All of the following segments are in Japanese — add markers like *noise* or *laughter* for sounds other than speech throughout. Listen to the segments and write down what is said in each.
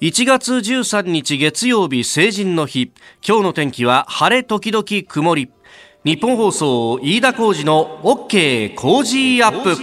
1月13日月曜日成人の日。今日の天気は晴れ時々曇り。日本放送飯田浩二の OK 工事アップ。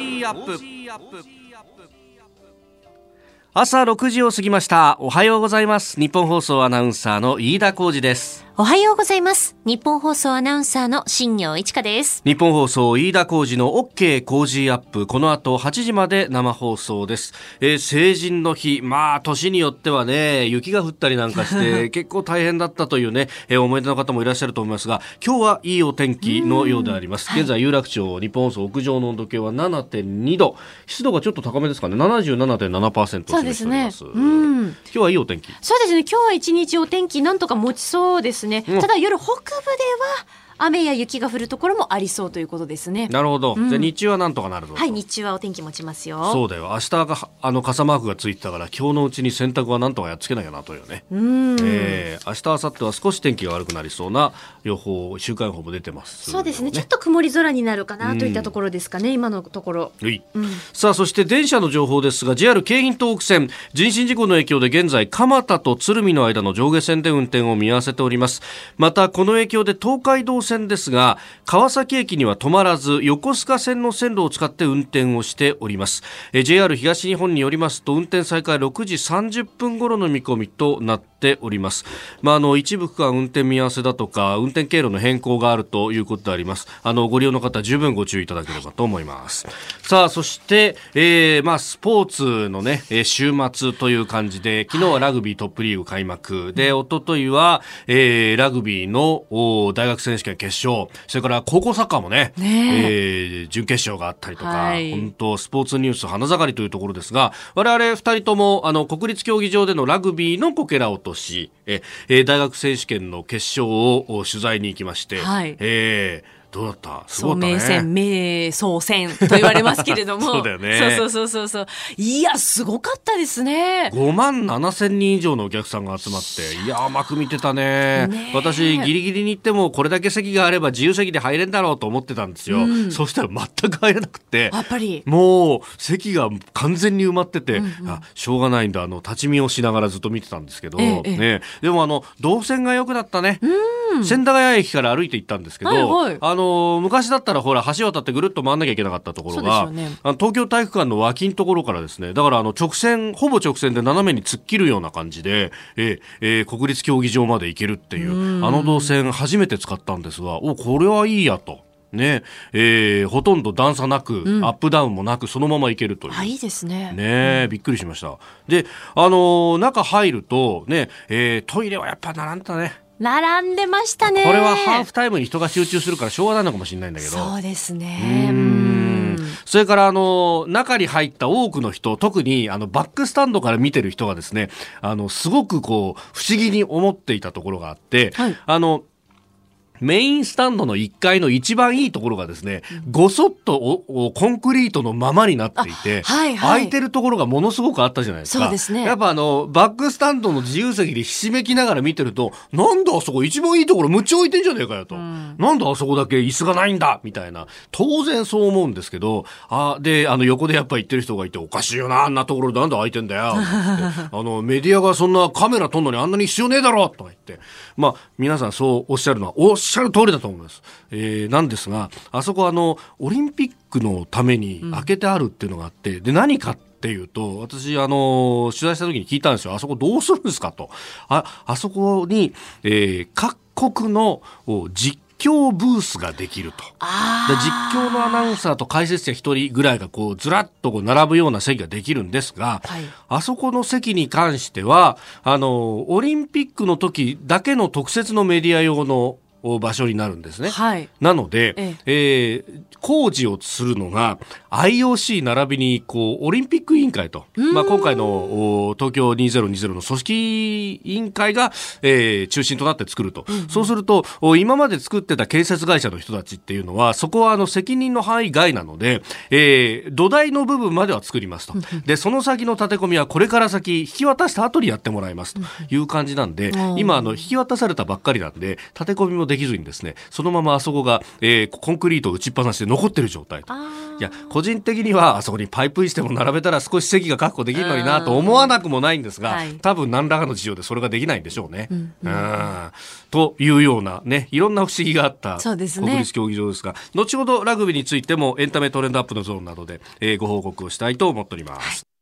朝6時を過ぎました。おはようございます。日本放送アナウンサーの飯田浩二です。おはようございます。日本放送アナウンサーの新業一華です。日本放送飯田浩二の OK 工事アップ。この後8時まで生放送です、えー成人の日。まあ年によってはね雪が降ったりなんかして *laughs* 結構大変だったというね、えー思い出の方もいらっしゃると思いますが今日はいいお天気のようであります。現在有楽町日本放送屋上の温度計は7.2度。湿度がちょっと高めですかね。77.7%をそうですね。うん。今日はいいお天気。そうですね。今日は一日お天気なんとか持ちそうですね。うんただ夜北部では雨や雪が降るところもありそうということですね。なるほど、うんじゃあ日中はなんとかなるぞとはい、日中はお天気持ちますよ。そうだよ明日があの傘マークがついてたから今日のうちに洗濯はなんとかやっつけなきゃなというね、うん。えー明日明後日は少し天気が悪くなりそうな予報週間予報も出てますそうですね。ちょっと曇り空になるかなといったところですかね。今のところ。はいうん。さあそして電車の情報ですが JR 京浜東北線人身事故の影響で現在蒲田と鶴見の間の上下線で運転を見合わせておりますまたこの影響で東海道線ですが川崎駅には止まらず横須賀線の線路を使って運転をしております。え JR 東日本によりますと運転再開6時30分頃の見込みとなっております。まああの一部区間運転見合わせだとか運転経路の変更があるということであります。あのご利用の方十分ご注意いただければと思います。さあそして、えーまあスポーツのね、えー週末という感じで昨日はラグビートップリーグ開幕。で一昨日は、えーラグビーのお大学選手権決勝。それから高校サッカーもねねえ。ー準決勝があったりとか、はい。本当スポーツニュース花盛りというところですが我々二人ともあの国立競技場でのラグビーのこけら落としええー大学選手権の決勝をお取材に行きまして、はい。えーどうだった？すごかったね。名戦、名総戦と言われますけれども。*laughs* そうだよね。そうそうそうそう。いや、すごかったですね。5万7千人以上のお客さんが集まって、いやー、甘く見てたね。ねえ。私、ギリギリに行っても、これだけ席があれば自由席で入れんだろうと思ってたんですよ。そしたら全く入れなくて。やっぱり。もう席が完全に埋まってて、あしょうがないんだ。あの立ち見をしながらずっと見てたんですけど、ええええ。ね、でもあの動線が良くなったね。千駄ヶ谷駅から歩いて行ったんですけど、はいはい。あの昔だったらほら橋渡ってぐるっと回んなきゃいけなかったところが、ねあの東京体育館の脇のところからですねだからあの直線ほぼ直線で斜めに突っ切るような感じで、えええー国立競技場まで行けるっていうあの動線初めて使ったんですがおこれはいいやと。ねえーほとんど段差なく、アップダウンもなくそのまま行けるという。あ、いいですね。ねえ、びっくりしました。で、あのー中入ると、ね、えートイレはやっぱ並んでたね。並んでましたね。これはハーフタイムに人が集中するからしょうがないのかもしれないんだけど。そうですうね。それから、あの、中に入った多くの人、特に、あの、バックスタンドから見てる人がですね、あの、すごくこう、不思議に思っていたところがあって、はいあの、メインスタンドの1階の一番いいところがですね、ごそっとおおコンクリートのままになっていて、あはいはい空いてるところがものすごくあったじゃないですか。そうですねやっぱあの、バックスタンドの自由席でひしめきながら見てると、なんだあそこ一番いいところむっちゃ置いてんじゃねえかよと。なんだあそこだけ椅子がないんだみたいな。当然そう思うんですけど、あ、で、あの横でやっぱ言ってる人がいて、おかしいよな、あんなところでなんで空いてんだよ。*laughs* あの、メディアがそんなカメラ撮んのにあんなに必要ねえだろとか言って。まあ、皆さんそうおっしゃるのは、おっしゃる通りだと思います。えー、なんですが、あそこあの、オリンピックのために開けてあるっていうのがあって、で、何かっていうと、私、あの、取材した時に聞いたんですよ。あそこどうするんですかと。あ、あそこに、えー、各国のお実況ブースができると。実況のアナウンサーと解説者一人ぐらいがこうずらっとこう並ぶような席ができるんですが、はいあそこの席に関してはあのオリンピックの時だけの特設のメディア用のお場所になるんですね。はい。なので、ええ。ー工事をするのが IOC 並びにこうオリンピック委員会と、まあ、今回のお東京2020の組織委員会が、えー中心となって作ると、そうするとお今まで作ってた建設会社の人たちっていうのはそこはあの責任の範囲外なので、えー土台の部分までは作りますと。でその先の建て込みはこれから先引き渡した後にやってもらいますという感じなんでん今あの引き渡されたばっかりなんで建て込みもでできずにですねそのままあそこが、えー、コンクリートを打ちっぱなしで残ってる状態と。いや個人的にはあそこにパイプ椅子でも並べたら少し席が確保できるのになと思わなくもないんですが、多分何らかの事情でそれができないんでしょうね。うん、うん、というようなねいろんな不思議があった国立競技場ですが、ね、後ほどラグビーについてもエンタメトレンドアップのゾーンなどで、えー、ご報告をしたいと思っております。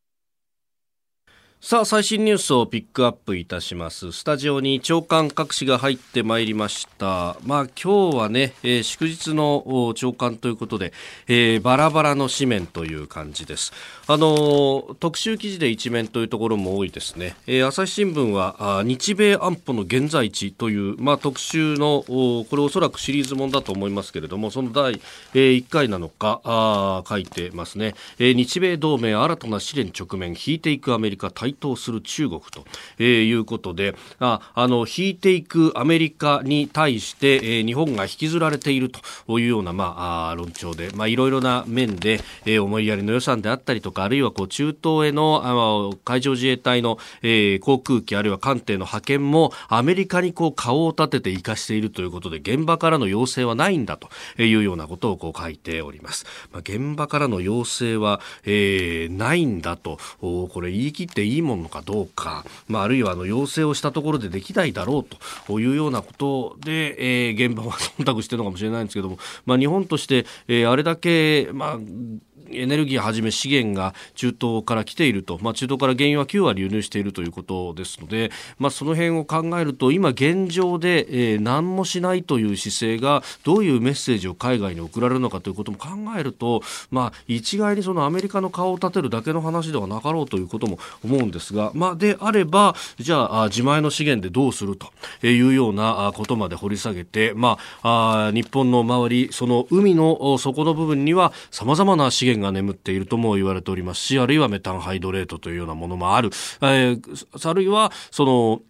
さあ最新ニュースをピックアップいたします。スタジオに長官各紙が入ってまいりました。まあ今日はね、えー、祝日の長官ということで、えー、バラバラの紙面という感じです。あの特集記事で一面というところも多いですね、えー、朝日新聞はあ日米安保の現在地というまあ特集のこれおそらくシリーズもんだと思いますけれどもその第、えー、1回なのかあ書いてますね、えー、日米同盟新たな試練直面引いていくアメリカ対台頭する中国と、えー、いうことでああの引いていくアメリカに対して、えー、日本が引きずられているというような、まあ、論調で、まあ、いろいろな面で、えー、思いやりの予算であったりとかあるいはこう中東へのあの海上自衛隊の、えー、航空機あるいは艦艇の派遣もアメリカにこう顔を立てて生かしているということで現場からの要請はないんだというようなことをこう書いております。まあ、現場からの要請は、えー、ないんだとこれ言い切っていいものかどうか、まあ、あるいはあの要請をしたところでできないだろうというようなことで、えー、現場は忖度しているのかもしれないんですけども、まあ、日本として、えー、あれだけ、まあエネルギーはじめ資源が中東から来ていると、まあ、中東から原油は9割輸入しているということですので、まあ、その辺を考えると今現状で、えー、何もしないという姿勢がどういうメッセージを海外に送られるのかということも考えると、まあ、一概にそのアメリカの顔を立てるだけの話ではなかろうということも思うんですが、まあ、であればじゃあ自前の資源でどうするというようなことまで掘り下げて、まあ、あ日本の周りその海の底の部分にはさまざまな資源がが眠っているとも言われておりますし、あるいはメタンハイドレートというようなものもある。えー、あるいは、その、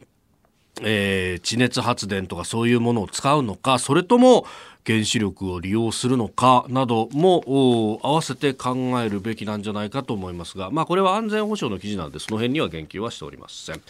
えー、地熱発電とかそういうものを使うのか、それとも、原子力を利用するのかなども合わせて考えるべきなんじゃないかと思いますが、まあ、これは安全保障の記事なのでその辺には言及はしておりません、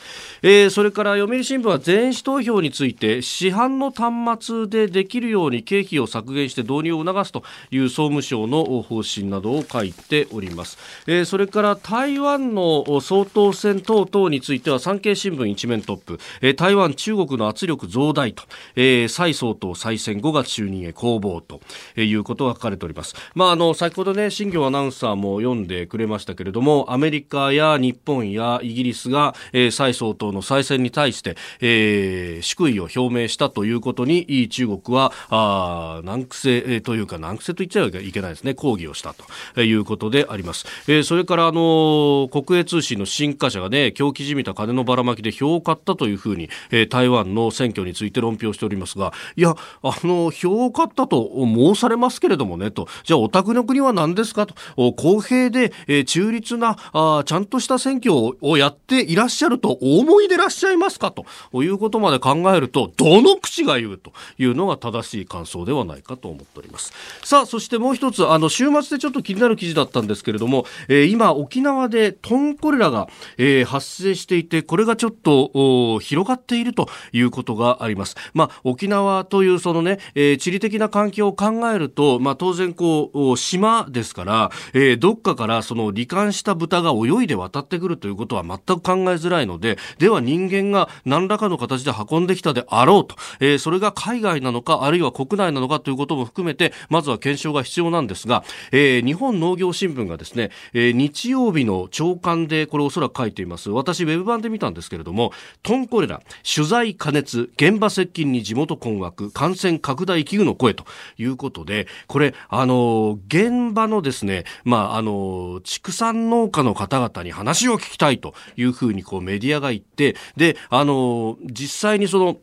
えー、それから読売新聞は全紙投票について市販の端末でできるように経費を削減して導入を促すという総務省の方針などを書いております、えー、それから台湾の総統選等々については産経新聞一面トップ、えー、台湾中国の圧力増大と、えー、蔡総統再選5月就任。へ攻防ということが書かれております。まあ、あの、先ほどね、新業アナウンサーも読んでくれましたけれども、アメリカや日本やイギリスが、えー、蔡総統の再選に対して、えー、祝意を表明したということに、中国は、あ難癖というか、難癖と言っちゃいけないですね、抗議をしたということであります。えー、それから、あの、国営通信の新華社がね、狂気じみた金のばらまきで票を買ったというふうに、えー、台湾の選挙について論評しておりますが、いや、あの、票をかったと申されますけれどもねと、じゃあお宅の国は何ですか？と、公平で、えー、中立なあ、ちゃんとした選挙をやっていらっしゃるとお思いでらっしゃいますか？と。いうことまで考えると、どの口が言う？と。いうのが正しい感想ではないかと思っております。さあ、そしてもう一つ、あの、週末でちょっと気になる記事だったんですけれども、えー、今、沖縄でトンコレラが、えー、発生していて、これがちょっと広がっているということがあります。まあ、沖縄というそのね、えー、地理的な環境を考えると、まあ、当然こう島ですから、えー、どっかからその罹患した豚が泳いで渡ってくるということは全く考えづらいのででは人間が何らかの形で運んできたであろうと、えー、それが海外なのかあるいは国内なのかということも含めてまずは検証が必要なんですが、えー、日本農業新聞がですね、えー、日曜日の朝刊でこれおそらく書いています。私ウェブ版で見たんですけれどもトンコレラ取材加熱現場接近に地元困惑感染拡大危惧の声ということで、これ、あの、現場のですね、まあ、あの、畜産農家の方々に話を聞きたいというふうにこうメディアが言って、で、あの、実際にその、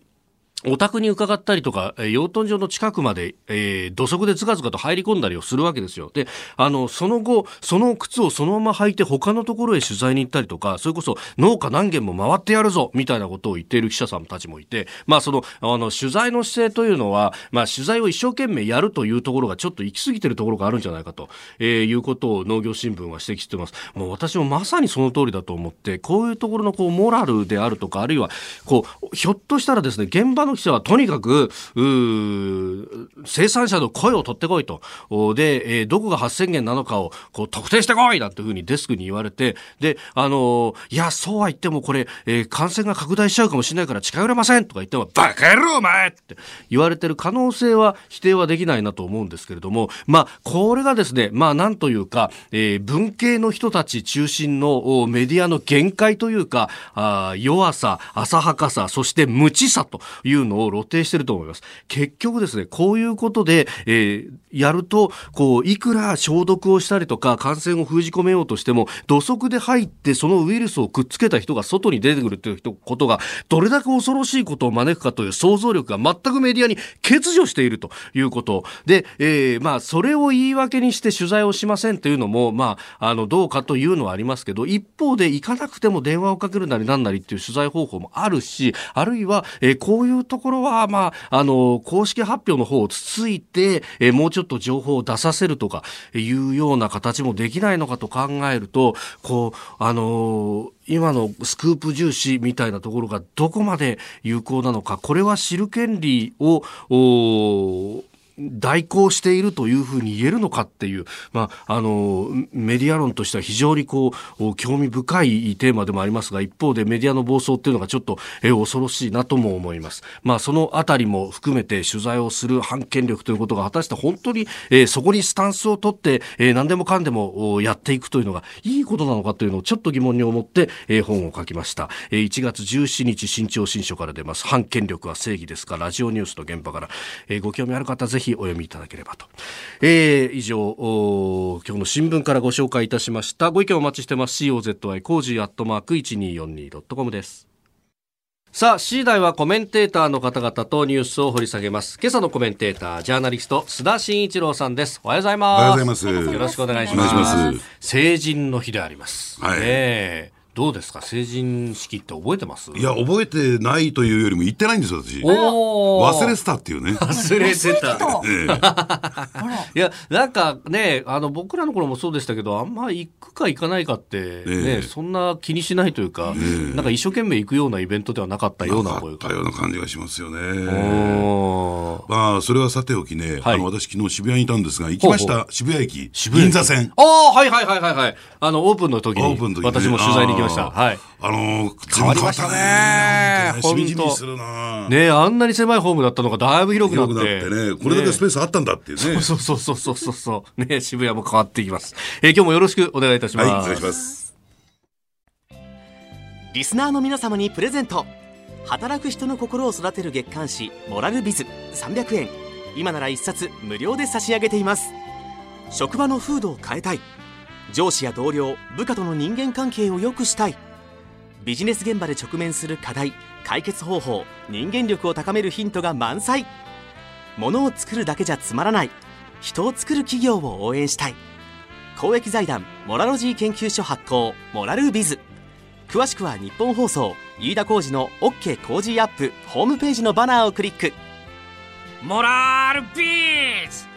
お宅に伺ったりとか、養豚場の近くまで、えー、土足でずかずかと入り込んだりをするわけですよ。で、あの、その後、その靴をそのまま履いて他のところへ取材に行ったりとか、それこそ農家何軒も回ってやるぞみたいなことを言っている記者さんたちもいて、まあその、あの、取材の姿勢というのは、まあ取材を一生懸命やるというところがちょっと行き過ぎてるところがあるんじゃないかと、えー、いうことを農業新聞は指摘してます。もう私もまさにその通りだと思って、こういうところのこう、モラルであるとか、あるいは、こう、ひょっとしたらですね、現場のの記者はとにかく、生産者の声を取ってこいと。で、えー、どこが発生源なのかをこう特定してこいなんていうふうにデスクに言われて、で、あのー、いや、そうは言ってもこれ、えー、感染が拡大しちゃうかもしれないから近寄れませんとか言っても、バカ野郎お前って言われてる可能性は否定はできないなと思うんですけれども、まあ、これがですね、まあ、なんというか、えー、文系の人たち中心のメディアの限界というか、あ弱さ、浅はかさ、そして無知さというのを露呈していると思います。結局ですね、こういうことで、えー、やると、こう、いくら消毒をしたりとか、感染を封じ込めようとしても、土足で入って、そのウイルスをくっつけた人が外に出てくるということが、どれだけ恐ろしいことを招くかという想像力が全くメディアに欠如しているということ。で、えー、まあ、それを言い訳にして取材をしませんというのも、まあ、あの、どうかというのはありますけど、一方で行かなくても電話をかけるなりなんなりっていう取材方法もあるし、あるいは、えー、こういうところは、まあ、あの、公式発表の方をつついて、え、もうちょっと情報を出させるとかいうような形もできないのかと考えると、こう、あの今のスクープ重視みたいなところがどこまで有効なのか、これは知る権利を、代行しているというふうに言えるのかっていう、まあ、あの、メディア論としては非常にこう、興味深いテーマでもありますが、一方でメディアの暴走っていうのがちょっと、え恐ろしいなとも思います。まあ、そのあたりも含めて取材をする反権力ということが果たして本当に、えー、そこにスタンスを取って、えー、何でもかんでもやっていくというのがいいことなのかというのをちょっと疑問に思って、えー、本を書きました。えー、1月17日新潮新書から出ます。反権力は正義ですかラジオニュースの現場から、えー、ご興味ある方ぜひお読みいただければと。えー、以上、今日の新聞からご紹介いたしました。ご意見お待ちしてます。COZY コージーアットマーク 1242.com です。さあ、次第はコメンテーターの方々とニュースを掘り下げます。今朝のコメンテーター、ジャーナリスト、須田慎一郎さんです。おはようございます。おはようございます。よろしくお願いします。ます成人の日であります。はい。ねどうですか？成人式って覚えてます？いや覚えてないというよりも言ってないんですよ私。忘れてたっていうね。忘れてた。いやなんかねあの僕らの頃もそうでしたけどあんま行くか行かないかってね、そんな気にしないというか、なんか一生懸命行くようなイベントではなかったようななかったような感じがしますよね。まあそれはさておきね、はい、あの私昨日渋谷にいたんですが行きました渋谷駅。銀座線。ああはいはいはいはいはい。あのオープンの時に私も取材に行きました。はい。あのー、変わりましたね。しみじみするなねあんなに狭いホームだったのがだいぶ広くなって。広くなってね。これだけスペースあったんだっていうね。そうそうそうそうそうそう。ね渋谷も変わっていきます。えー、今日もよろしくお願いいたします。はい、お願いします。リスナーの皆様にプレゼント。働く人の心を育てる月刊誌「モラルビズ」300円今なら1冊無料で差し上げています職場の風土を変えたい上司や同僚部下との人間関係を良くしたい。ビジネス現場で直面する課題解決方法人間力を高めるヒントが満載。ものを作るだけじゃつまらない。人を作る企業を応援したい。公益財団モラロジー研究所発行モラルビズ。詳しくは日本放送飯田浩司の OK 工事アップホームページのバナーをクリック。モラルビズ!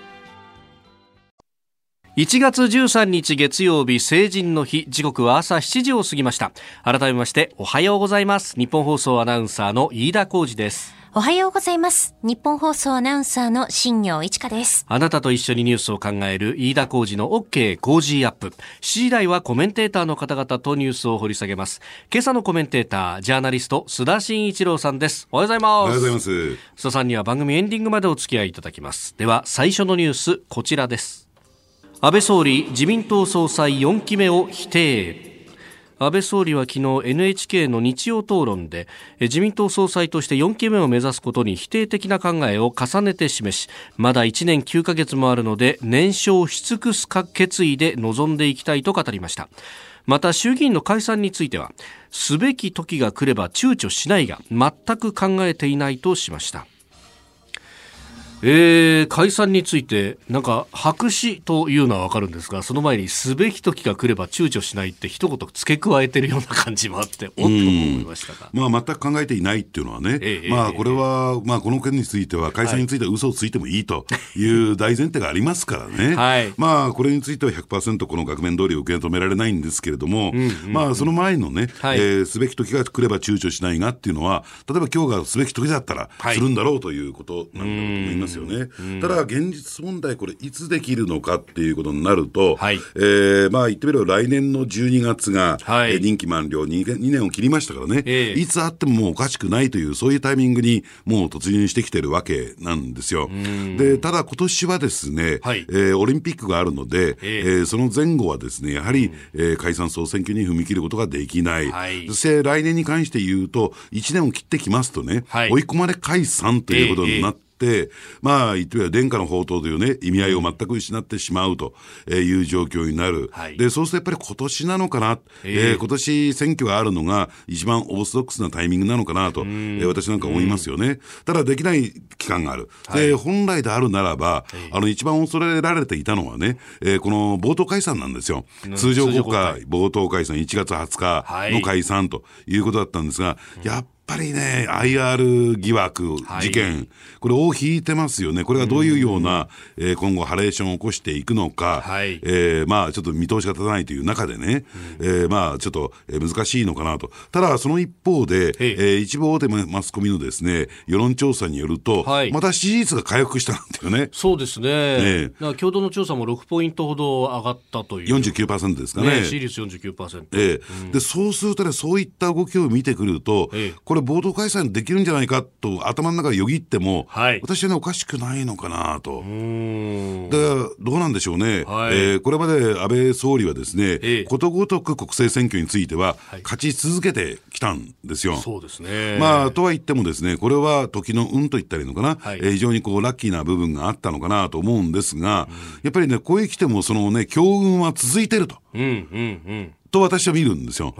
1月13日月曜日成人の日。時刻は朝7時を過ぎました。改めましておはようございます。日本放送アナウンサーの飯田浩二です。おはようございます。日本放送アナウンサーの新業一華です。あなたと一緒にニュースを考える飯田浩二の OK 工事アップ。7時台はコメンテーターの方々とニュースを掘り下げます。今朝のコメンテータージャーナリスト須田慎一郎さんです。おはようございます。おはようございます。須田さんには番組エンディングまでお付き合いいただきます。では最初のニュースこちらです安倍総理自民党総裁4期目を否定。安倍総理は昨日 NHK の日曜討論で自民党総裁として4期目を目指すことに否定的な考えを重ねて示しまだ1年9ヶ月もあるので年少し尽くす決意で臨んでいきたいと語りました。また衆議院の解散についてはすべき時が来れば躊躇しないが全く考えていないとしました。えー、解散について、なんか、白紙というのはわかるんですが、その前に、すべき時が来れば躊躇しないって一言付け加えてるような感じもあって、おっと思いましたが。まあ、全く考えていないっていうのはね、えー、まあ、これは、まあ、この件については、解散については嘘をついてもいいという大前提がありますからね。はい、まあ、これについては100%この額面通り受け止められないんですけれども、うんうんうん、まあ、その前のね、はい、えー、すべき時が来れば躊躇しないがっていうのは、例えば今日がすべき時だったら、するんだろうということなんだと思いますよね。ただだ現実問題、これ、いつできるのかっていうことになると、はい、えー、まあ言ってみれば来年の12月が、はい、任期満了。2, 2年を切りましたからね、えー、いつあってももうおかしくないという、そういうタイミングにもう突入してきてるわけなんですよ。で、ただ今年はですね、はい、えー、オリンピックがあるので、えー、えー、その前後はですね、やはり、えー、解散総選挙に踏み切ることができない。はい、そして来年に関して言うと、1年を切ってきますとね、はい、追い込まれ解散ということになって、えまあ、言ってみれば殿下の宝刀というね、意味合いを全く失ってしまうという状況になる。はい、で、そうするとやっぱり今年なのかな、えー、えー、今年選挙があるのが一番オーソドックスなタイミングなのかなと、えー、私なんか思いますよね。ただできない期間がある。で、本来であるならば、あの、一番恐れられていたのはね、えー、この冒頭解散なんですよ。通常国会冒頭解散1月20日の解散ということだったんですが、やっぱりね、IR 疑惑、事件、はい、これ、を引いてますよね、これがどういうような、うえー、今後、ハレーションを起こしていくのか、はい、えー、まあ、ちょっと見通しが立たないという中でね、うん、えー、まあ、ちょっと難しいのかなと、ただ、その一方で、えー、一部大手マスコミのですね世論調査によると、はい、また支持率が回復したんだよね。そうですね、ね共同の調査も6ポイントほど上がったという。49%ですかね。ね支持率49%。えー、うん、でそうするとね、そういった動きを見てくると、えー、これ、冒頭開催できるんじゃないかと頭の中でよぎっても、はい、私はね、おかしくないのかなと。で、どうなんでしょうね。はい、えー、これまで安倍総理はですね、えことごとく国政選挙については、勝ち続けてきたんですよ。そうですね。まあ、とは言ってもですね、これは時の運と言ったらいいのかな、はい、えー、非常にこう、ラッキーな部分があったのかなと思うんですが、うん、やっぱりね、こういう来ても、そのね、強運は続いてると。うんうんうんと私は見るんですよ。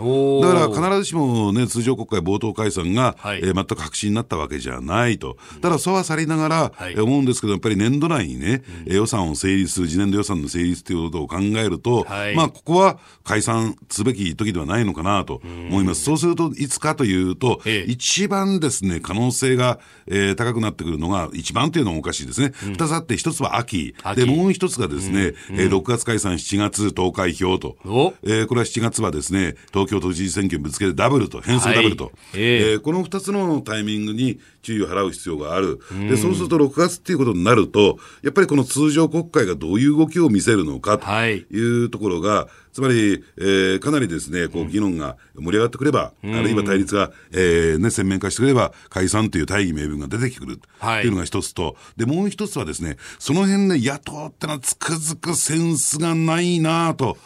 だから必ずしもね、通常国会冒頭解散が、はい、えー、全く白紙になったわけじゃないと。ただ、そうはさりながら、はい、思うんですけど、やっぱり年度内にね、うん、予算を成立する、次年度予算の成立ということを考えると、はい、まあ、ここは解散すべき時ではないのかなと思います。そうすると、いつかというと、ええ、一番ですね、可能性が、えー、高くなってくるのが、一番というのもおかしいですね。二、うん、つあって、一つは秋。秋で、もう一つがですね、うん、えー、6月解散、7月投開票と。えー、これは7月はですね、東京都知事選挙にぶつけてダブルと、変数ダブルと、はい、えー、えー、この2つのタイミングに注意を払う必要がある、でそうすると6月っていうことになると、やっぱりこの通常国会がどういう動きを見せるのかというところが、はい、つまり、えー、かなりですね、こう議論が盛り上がってくれば、うん、あるいは対立が、えーね、鮮明化してくれば、解散という大義名分が出てくると。い。うのが一つと、でもう一つはですね、その辺ね、野党ってのはつくづくセンスがないなと。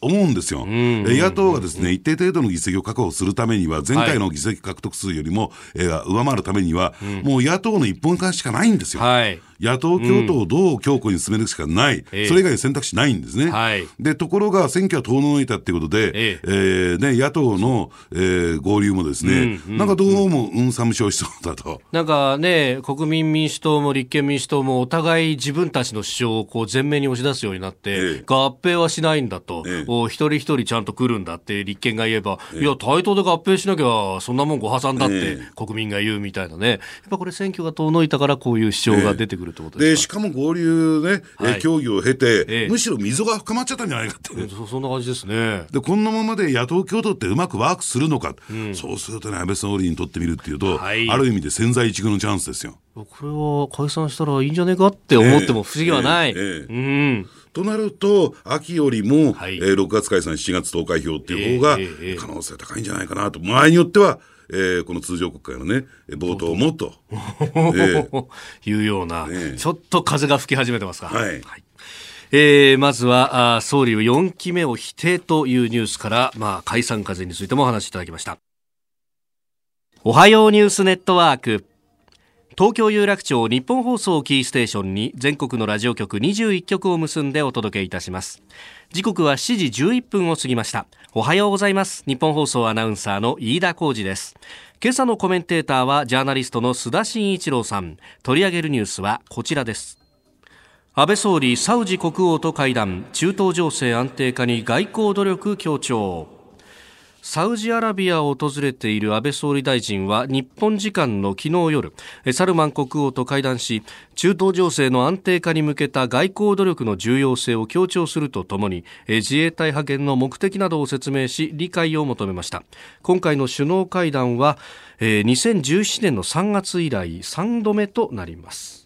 思うんですよ、野党がですね一定程度の議席を確保するためには、前回の議席獲得数よりも、えー、上回るためには、もう野党の一本化しかないんですよ。はい野党共闘をどう強固に進めるしかない、うん、それ以外選択肢ないんですね。はい、でところが選挙は遠のいたっていうことで、ええ。ー、ね、野党の、えー、合流もですね、うんうん、なんかどうもうんさむしょうしそうだと。なんかね、国民民主党も立憲民主党もお互い自分たちの主張をこう前面に押し出すようになって、え合併はしないんだと、え一人一人ちゃんと来るんだって立憲が言えば、いや、対等で合併しなきゃそんなもんご破産だって国民が言うみたいなね、やっぱこれ選挙が遠のいたからこういう主張が出てくるってことでしかも合流ね、はい、協議を経て、ええ、むしろ溝が深まっちゃったんじゃないかって。そそんな感じですね。で、こんなままで野党共闘ってうまくワークするのか、うん、そうするとね、安倍総理にとってみるっていうと、はい、ある意味で千載一遇のチャンスですよ。これは解散したらいいんじゃねえかって思っても不思議はない。えうん。となると、秋よりも、はい、えー、6月解散、7月投開票っていう方が、可能性高いんじゃないかなと、場合によっては、えー、この通常国会のね、冒頭もと、*laughs* えー、いうような、ね、ちょっと風が吹き始めてますか。はい、はい。えー、まずはあ総理は4期目を否定というニュースから、まあ、解散風についてもお話しいただきました。おはようニュースネットワーク東京有楽町日本放送キーステーションに全国のラジオ局21局を結んでお届けいたします。時刻は7時11分を過ぎました。おはようございます。日本放送アナウンサーの飯田浩二です。今朝のコメンテーターはジャーナリストの須田慎一郎さん。取り上げるニュースはこちらです。安倍総理サウジ国王と会談。中東情勢安定化に外交努力強調。サウジアラビアを訪れている安倍総理大臣は日本時間の昨日夜サルマン国王と会談し中東情勢の安定化に向けた外交努力の重要性を強調するとともに自衛隊派遣の目的などを説明し理解を求めました。今回の首脳会談は2017年の3月以来3度目となります。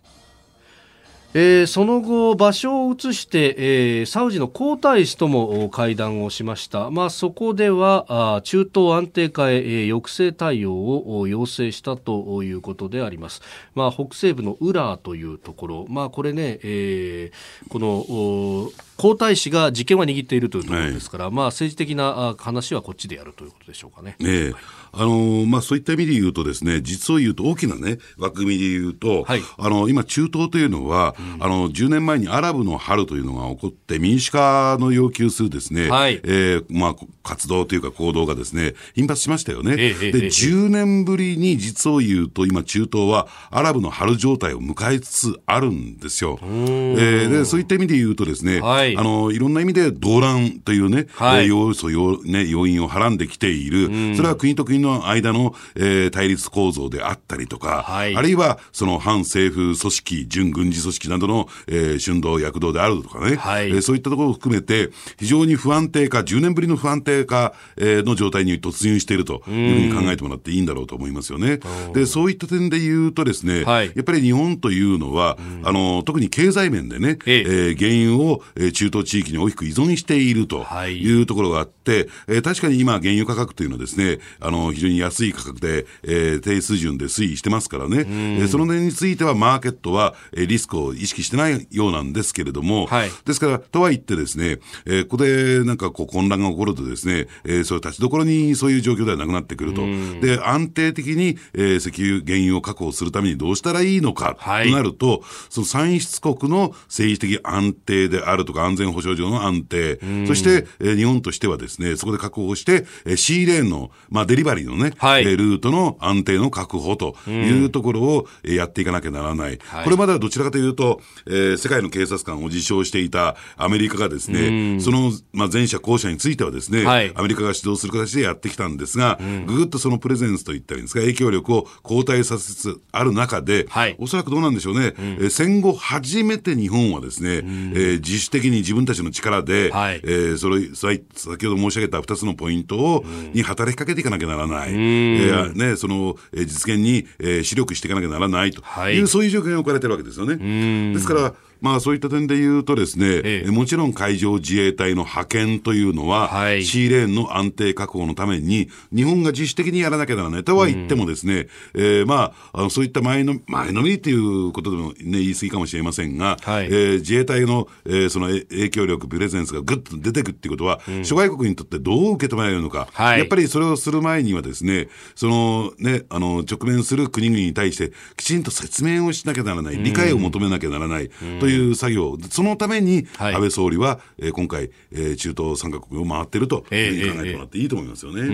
えー、その後、場所を移して、えー、サウジの皇太子とも会談をしました。まあ、そこでは、あ中東安定化へ、えー、抑制対応を要請したということであります。まあ、北西部のウラーというところ、まあ、これね、えー、この、皇太子が実権は握っているというところですから、はい、まあ、政治的な話はこっちでやるということでしょうかね。ねあのー、まあ、そういった意味で言うとですね、実を言うと大きなね、枠組みで言うと、はい、あの、今中東というのは、うん、あの、10年前にアラブの春というのが起こって、民主化の要求するですね、はい、えー、まあ、活動というか行動がですね、頻発しましたよね。ええ、で、え、10年ぶりに実を言うと、今中東はアラブの春状態を迎えつつあるんですよ。えー、で、そういった意味で言うとですね、はい、あの、いろんな意味で動乱というね、はい、要素、要、ね、要因をはらんできている、それは国と国の間の、えー、対立構造であったりとか、はい、あるいはその反政府組織、準軍事組織などの、えー、春動、躍動であるとかね、はい、えー、そういったところを含めて、非常に不安定化、10年ぶりの不安定化、えー、の状態に突入しているというふうに考えてもらっていいんだろうと思いますよね。で、そういった点で言うとですね、はい、やっぱり日本というのは、あの、特に経済面でね、えー、原油を、えー、中東地域に大きく依存しているというところがあって、えー、確かに今、原油価格というのはですね、あの、非常に安い価格で、えー、低水準で推移してますからね、えー、その点についてはマーケットは、えー、リスクを意識してないようなんですけれども、はい、ですから、とはいってですね、えー、ここでなんかこう混乱が起こるとですね、えー、そういう立ちどころにそういう状況ではなくなってくると。で、安定的に、えー、石油、原油を確保するためにどうしたらいいのか、となると、その産出国の政治的安定であるとか安全保障上の安定、そして、えー、日本としてはですね、そこで確保して、えー、シーレーンの、まあ、デリバリーのね、はい、えー、ルートの安定の確保というところを、えー、やっていかなきゃならない。はい、これまではどちらかというと、えー、世界の警察官を自称していたアメリカがですね、その、まあ、前者後者についてはですね、はい、アメリカが指導する形でやってきたんですが、ぐぐっとそのプレゼンスといったりですか、影響力を後退させつつある中で、はい、おそらくどうなんでしょうね、うん、え戦後初めて日本はですね、うん、えー、自主的に自分たちの力で、はい、えー、それ、先ほど申し上げた2つのポイントを、うん、に働きかけていかなきゃならない。えー、ね、その、えー、実現に、えー、視力していかなきゃならないと。い。う、はい、そういう状況に置かれてるわけですよね。ですから、まあそういった点で言うとですね、ええ、もちろん海上自衛隊の派遣というのは、はい、シーレーンの安定確保のために、日本が自主的にやらなきゃならないとは言ってもですね、うん、えー、まあ、そういった前の、前のめりということでもね、言い過ぎかもしれませんが、はい、えー、自衛隊の、えー、その影響力、プレゼンスがぐっと出てくっていうことは、うん、諸外国にとってどう受け止められるのか、はい、やっぱりそれをする前にはですね、そのね、あの、直面する国々に対して、きちんと説明をしなきゃならない、理解を求めなきゃならない、という作業、そのために、安倍総理は、えー、今回、えー、中東3カ国を回ってると考えてもらっていいと思いますよね。えー、う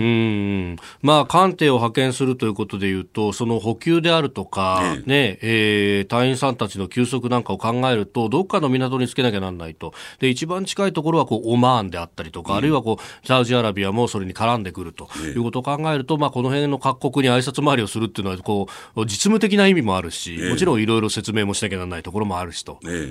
ん。まあ、艦艇を派遣するということでいうと、その補給であるとか、ねねえー、隊員さんたちの休息なんかを考えると、どっかの港につけなきゃなんないと、で一番近いところはこうオマーンであったりとか、うん、あるいはこうサウジアラビアもそれに絡んでくるということを考えると、まあ、この辺の各国に挨拶回りをするっていうのはこう、実務的な意味もあるし、もちろんいろいろ説明もしなきゃならないところもあるしと。ええ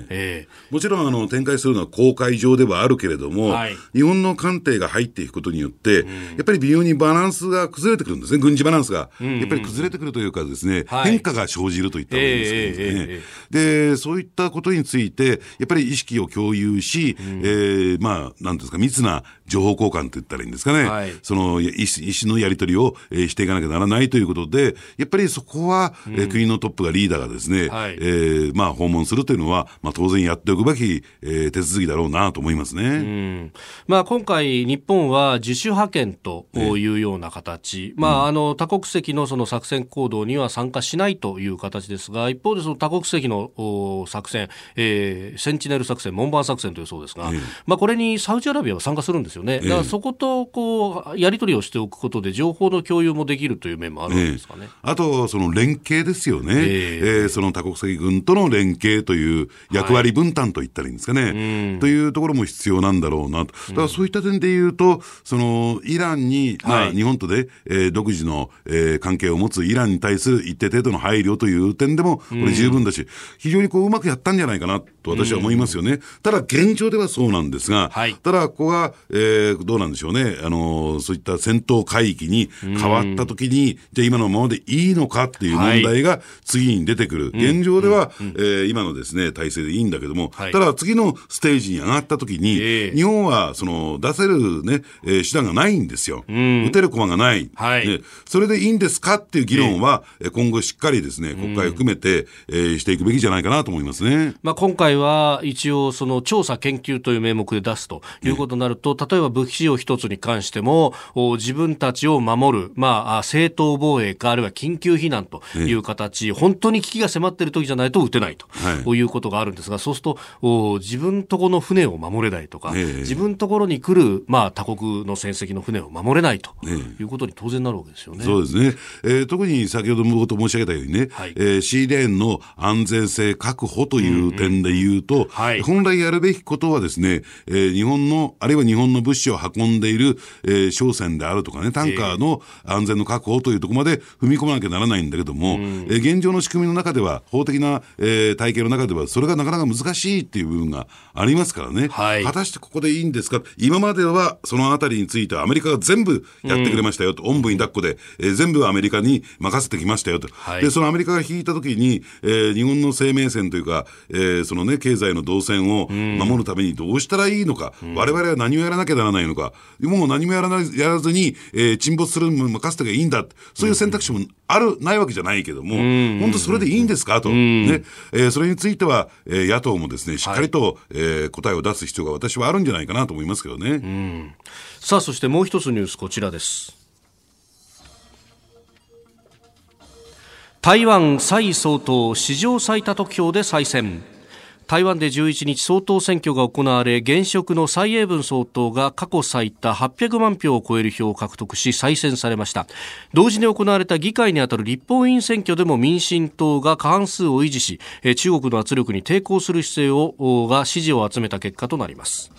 ー、もちろんあの展開するのは公海上ではあるけれども、はい、日本の艦艇が入っていくことによって、うん、やっぱり微妙にバランスが崩れてくるんですね、軍事バランスが。うん。うん、やっぱり崩れてくるというかですね、はい、変化が生じるといったわけですけどね、えーえー、で、そういったことについて、やっぱり意識を共有し、うん、えー、まあ、なんですか、密な情報交換と言ったらいいんですかね、はい、その意思のやり取りを、えー、していかなきゃならないということで、やっぱりそこは、うん、えー、国のトップがリーダーがですね、はい、えー、まあ、訪問するというのは、まあ、当然やっておくべき、えー、手続きだろうなと思いますね。うん。まあ、今回、日本は自主派遣というような形、まあ、あの多国籍のその作戦行動には参加しないという形ですが、一方でその多国籍の作戦、えー、センチネル作戦、門番作戦というそうですが、まあ、これにサウジアラビアは参加するんですよよね。だからそことこうやり取りをしておくことで情報の共有もできるという面もあるんですかね。あとその連携ですよね。えー、えー、その多国籍軍との連携という役割分担といったらいいんですかね。はい、というところも必要なんだろうなと。だからそういった点で言うと、そのイランに、まあ、日本とで、えー、独自の、えー、関係を持つイランに対する一定程度の配慮という点でも、これ十分だし、非常にこううまくやったんじゃないかなと私は思いますよね。ただ現状ではそうなんですが、はい、ただここが、えー、どうなんでしょうね。あの、そういった戦闘海域に変わったときに、じゃあ今のままでいいのかっていう問題が次に出てくる。はい、現状では、うん、えー、今のですね、体制でいいんだけども、はい、ただ次のステージに上がったときに、えー、日本はその出せるね、えー、手段がないんですよ。うん、打てる駒がない。はい、ね。それでいいんですかっていう議論は、えー、今後しっかりですね、国会含めて、えー、していくべきじゃないかなと思いますね。まあ今回は一応その調査研究という名目で出すということになると、例えば武器使用一つに関しても、自分たちを守る、まあ、正当防衛か、あるいは緊急避難という形、本当に危機が迫っている時じゃないと撃てないと、はい、いうことがあるんですが、そうすると、自分とこの船を守れないとか、自分ところに来る、まあ、他国の戦績の船を守れないということに当然なるわけですよね。そうですね。えー、特に先ほども申し上げたようにね、はい、えー、シーレーンの安全性確保という点で言うと、うんうん。はい、本来やるべきことはですね、えー、日本の、あるいは日本の物資を運んでいる、えー、商船であるとかね、タンカーの安全の確保というところまで踏み込まなきゃならないんだけども、うん、えー、現状の仕組みの中では、法的な、えー、体系の中では、それがなかなか難しいっていう部分がありますからね、はい、果たしてここでいいんですか、今まではそのあたりについてはアメリカが全部やってくれましたよと、うん、おんぶに抱っこで、えー、全部アメリカに任せてきましたよと、はい、でそのアメリカが引いたときに、えー、日本の生命線というか、えー、そのね、経済の動線を守るためにどうしたらいいのか、われわれは何をやらなきゃならないのか、もう何もやらないやらずに、えー、沈没するの任せてがいいんだ、そういう選択肢もある、ないわけじゃないけども、本当それでいいんですか？と、ね。えー、それについては、えー、野党もですね、しっかりと、はい、えー、答えを出す必要が私はあるんじゃないかなと思いますけどね。さあ、そしてもう一つニュース、こちらです。台湾蔡総統史上最多得票で再選台湾で11日総統選挙が行われ現職の蔡英文総統が過去最多800万票を超える票を獲得し再選されました。同時に行われた議会にあたる立法委員選挙でも民進党が過半数を維持し中国の圧力に抵抗する姿勢をが支持を集めた結果となります。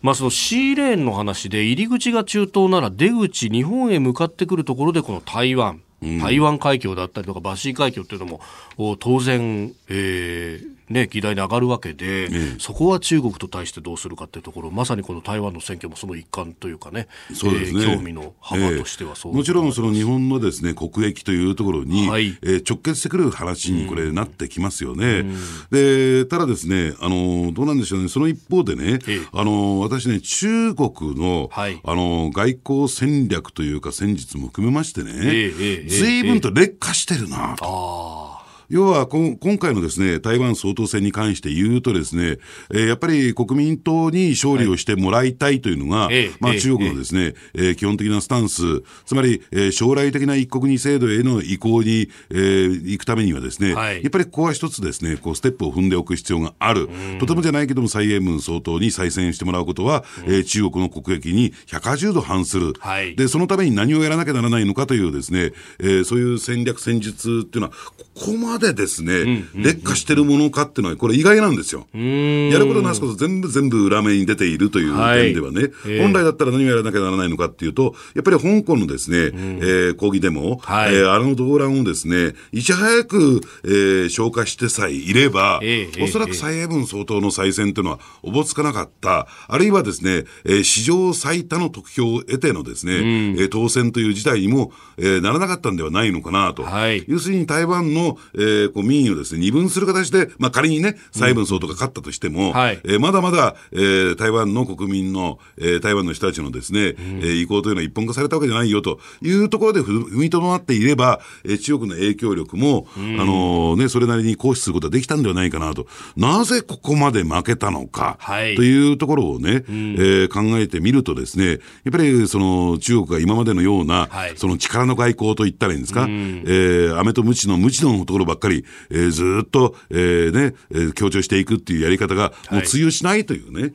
まあ、その C レーンの話で入り口が中東なら出口日本へ向かってくるところでこの台湾。台湾海峡だったりとかバシー海峡っていうのも当然、えー、ね、議題に上がるわけで、ええ、そこは中国と対してどうするかというところ、まさにこの台湾の選挙もその一環というかね、そうですね、えー、興味の幅としてはそう、もちろんその日本のですね国益というところに、はい、えー、直結してくる話にこれ、なってきますよね。うん、でただですねあの、どうなんでしょうね、その一方でね、あの私ね、中国の,、はい、あの外交戦略というか、戦術も含めましてね、ずいぶんと劣化してるなと。要は今回のですね、台湾総統選に関して言うとですね、えー、やっぱり国民党に勝利をしてもらいたいというのが、はい、まあ中国のですね、えー、基本的なスタンス、つまり、えー、将来的な一国二制度への移行に、えー、行くためにはですね、はい、やっぱりここは一つですね、こうステップを踏んでおく必要がある。とてもじゃないけども、蔡英文総統に再選してもらうことは、えー、中国の国益に180度反する、はい。で、そのために何をやらなきゃならないのかというですね、えー、そういう戦略戦術っていうのは、ここまでですね、劣化してるものかっていうのは、これ意外なんですよ。やることなすこと全部全部裏目に出ているという点ではね、はい、本来だったら何をやらなきゃならないのかっていうと、やっぱり香港のですね、うん、えー、抗議デモ、はい、えー、あの動乱をですね、いち早く、えー、消化してさえいれば、えー、おそらく蔡英文総統の再選というのはおぼつかなかった、あるいはですね、えー、史上最多の得票を得てのですね、うん、えー、当選という事態にも、えー、ならなかったんではないのかなと。はい、要するに台湾の、えー、こう民意をですね、二分する形で、まあ仮にね、蔡文総とか勝ったとしても、うん。はい、えー、まだまだ、えー、台湾の国民の、えー、台湾の人たちのですね、うん、えー、意向というのは一本化されたわけじゃないよというところで踏みとどまっていれば、えー、中国の影響力も、うん、あのー、ね、それなりに行使することができたんではないかなと。なぜここまで負けたのか、はい、というところをね、うん、えー、考えてみるとですね、やっぱりその中国が今までのような、はい、その力の外交といったらいいんですか、うん、えー、飴とムチの無知のところばばっかり、えー、ずっと、えー、ね、えー、強調していくっていうやり方が、もう通用しないというね、はい、え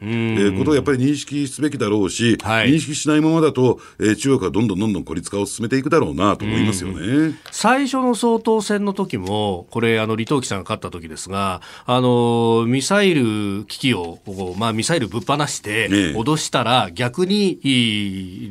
ー、ことをやっぱり認識すべきだろうし、はい、認識しないままだと、えー、中国はどんどんどんどん孤立化を進めていくだろうなと思いますよね。最初の総統選の時も、これ、あの、李登輝さんが勝った時ですが、あの、ミサイル機器を、まあ、ミサイルぶっ放して、脅したら、逆に、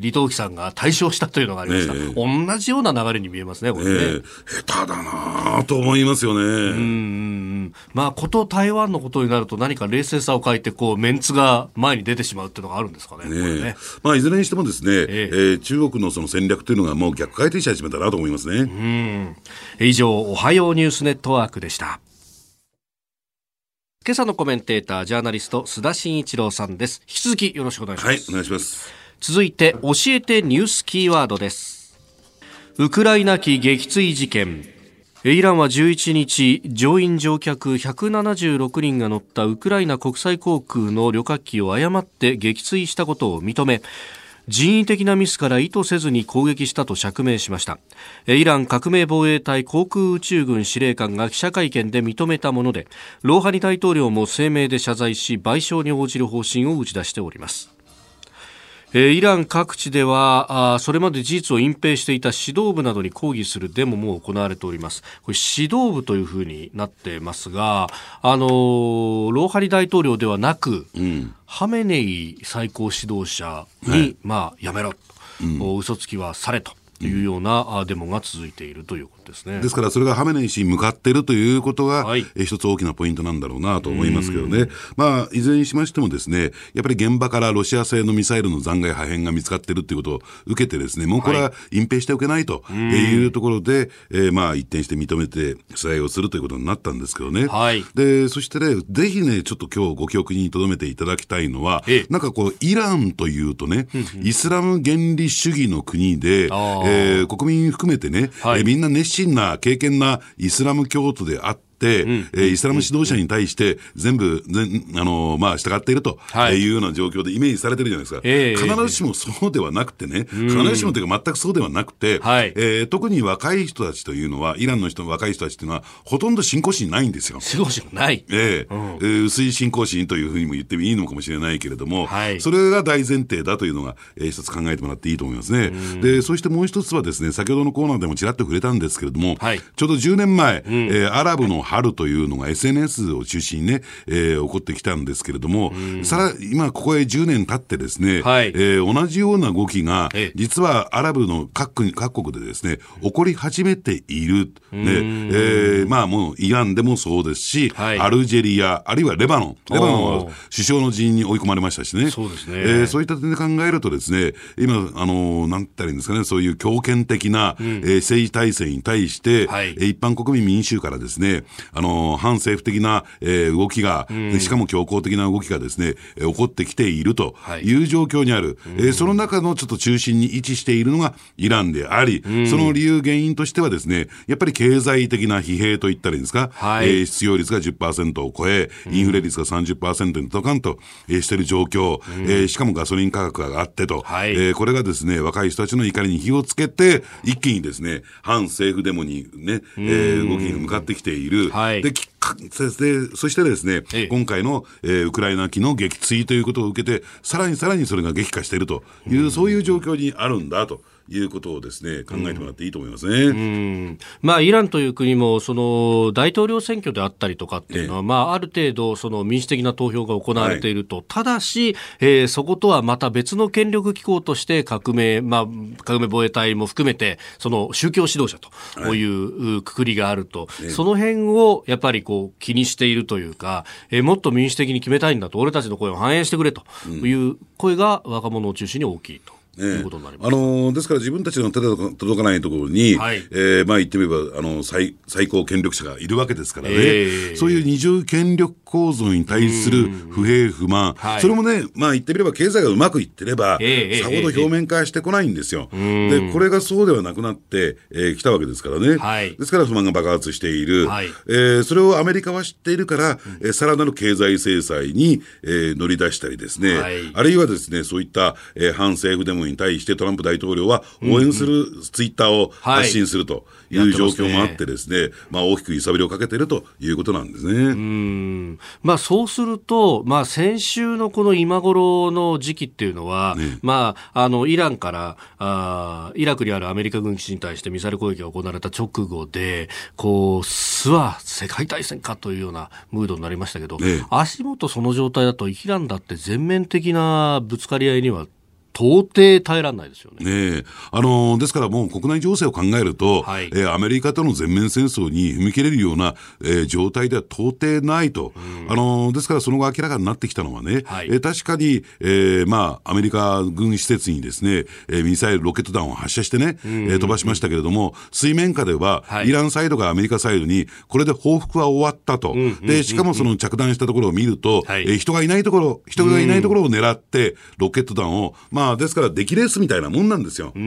李登輝さんが対象したというのがありました。同じような流れに見えますね、これね。下手だなと思いますよね。うん。まあ、こと台湾のことになると何か冷静さを欠いて、こう、メンツが前に出てしまうっていうのがあるんですかね。ねねまあ、いずれにしてもですね、えええー、中国のその戦略というのがもう逆回転し始めたなと思いますね。うん。以上、おはようニュースネットワークでした。今朝のコメンテーター、ジャーナリスト、須田慎一郎さんです。引き続きよろしくお願いします。はい、お願いします。続いて、教えてニュースキーワードです。ウクライナ機撃墜事件。イランは11日、乗員乗客176人が乗ったウクライナ国際航空の旅客機を誤って撃墜したことを認め、人為的なミスから意図せずに攻撃したと釈明しました。イラン革命防衛隊航空宇宙軍司令官が記者会見で認めたものでローハニ大統領も声明で謝罪し賠償に応じる方針を打ち出しております。えー、イラン各地ではあそれまで事実を隠蔽していた指導部などに抗議するデモも行われております。これ指導部というふうになってますがあのー、ローハリ大統領ではなく、うん、ハメネイ最高指導者に、はい、まあ、やめろと、うん、嘘つきはされというようなデモが続いているということですね。ですから、それがハメネイ師に向かっているということが、はい、一つ大きなポイントなんだろうなと思いますけどね。まあ、いずれにしましてもですね、やっぱり現場からロシア製のミサイルの残骸破片が見つかっているということを受けてですね、もうこれは隠蔽しておけないというところで、えー、まあ、一転して認めて取材をするということになったんですけどね。はい、で、そしてね、ぜひね、ちょっと今日ご記憶に留めていただきたいのは、なんかこう、イランというとね、イスラム原理主義の国で、えー、国民含めてね、はい、えみんな熱心な、敬虔なイスラム教徒であって、、うん、えー、イスラム指導者に対して全部、あのまあ、従っているとい。うような状況でイメージされてるじゃないですか。必ずしもそうではなくてね、必ずしもというか全くそうではなくて、はい、えー、特に若い人たちというのは、イランの人の若い人たちというのは、ほとんど信仰心ないんですよ。信仰心ない。えー、うん、えー、薄い信仰心というふうにも言ってもいいのかもしれないけれども、はい、それが大前提だというのが、えー、一つ考えてもらっていいと思いますね。で、そしてもう一つはですね、先ほどのコーナーでもちらっと触れたんですけれども、はい、ちょうど10年前、うん、えー、アラブの春というのが SNS を中心にね、えー、起こってきたんですけれども、さら、今ここへ10年経ってですね、はい、えー、同じような動きが、実はアラブの各国各国でですね、起こり始めている。ね、えー、まあもうイランでもそうですし、はい、アルジェリア、あるいはレバノン。レバノンは首相の人員に追い込まれましたしね。そうですね。えー、そういった点で考えるとですね、今、あの、なんて言ったらいいんですかね、そういう強権的な、うん、えー、政治体制に対して、はい、一般国民民衆からですね、あの、反政府的な、えー、動きが、うん、しかも強硬的な動きがですね、えー、起こってきているとい。う状況にある、はい、えー、その中のちょっと中心に位置しているのがイランであり、うん、その理由、原因としてはですね、やっぱり経済的な疲弊といったらいいんですか、はい、えー、失業率が10%を超え、インフレ率が30%にドカンと、えー、している状況、うん、えー、しかもガソリン価格が上がってと、はい、えー、これがですね、若い人たちの怒りに火をつけて、一気にですね、反政府デモにね、えー、動きが向かってきている。はい、でで、そしてですね、ええ、今回の、えー、ウクライナ機の撃墜ということを受けて、さらにさらにそれが激化しているという、うそういう状況にあるんだと。いうことをですね考えてもらっていいと思いますね、うん、まあ、イランという国もその大統領選挙であったりとかっていうのは、ええ、まあ、ある程度その民主的な投票が行われていると、はい、ただし、えー、そことはまた別の権力機構として革命、まあ、革命防衛隊も含めてその宗教指導者とい。うくくりがあると、はい、その辺をやっぱりこう気にしているというか、えー、もっと民主的に決めたいんだと俺たちの声を反映してくれという声が若者を中心に大きいと。ね、あのですから自分たちの手で届かないところに、はい、えー、まあ言ってみればあの最最高権力者がいるわけですからね、えー、そういう二重権力構造に対する不平不満、はい、それもね、まあ言ってみれば経済がうまくいってれば、えー、さほど表面化してこないんですよ。で、これがそうではなくなってき、えー、たわけですからね、はい、ですから不満が爆発している、はい、えー、それをアメリカは知っているから、えー、さらなる経済制裁に、えー、乗り出したりですね、はい、あるいはですね、そういった、えー、反政府デモムに対してトランプ大統領は応援するツイッターを発信するという状況もあってですね、まあ大きく揺さぶりをかけているということなんですね。うん。まあそうすると、まあ先週のこの今頃の時期っていうのは、ね、まああのイランからあイラクにあるアメリカ軍基地に対してミサイル攻撃が行われた直後で、こう、すは世界大戦かというようなムードになりましたけど、ね、足元その状態だとイランだって全面的なぶつかり合いには到底耐えられないですよね。ねあのですからもう国内情勢を考えると、はい、えー、アメリカとの全面戦争に踏み切れるような、えー、状態では到底ないと、あのですからその後明らかになってきたのはね、はい、えー、確かに、えーまあ、アメリカ軍施設にですね、えー、ミサイル、ロケット弾を発射してね、えー、飛ばしましたけれども、水面下では、はい、イランサイドがアメリカサイドに、これで報復は終わったと、でしかもその着弾したところを見ると、はい、えー、人がいないところ、人がいないところを狙って、ロケット弾を、まあ、ですから、出来レースみたいなもんなんですよ。そ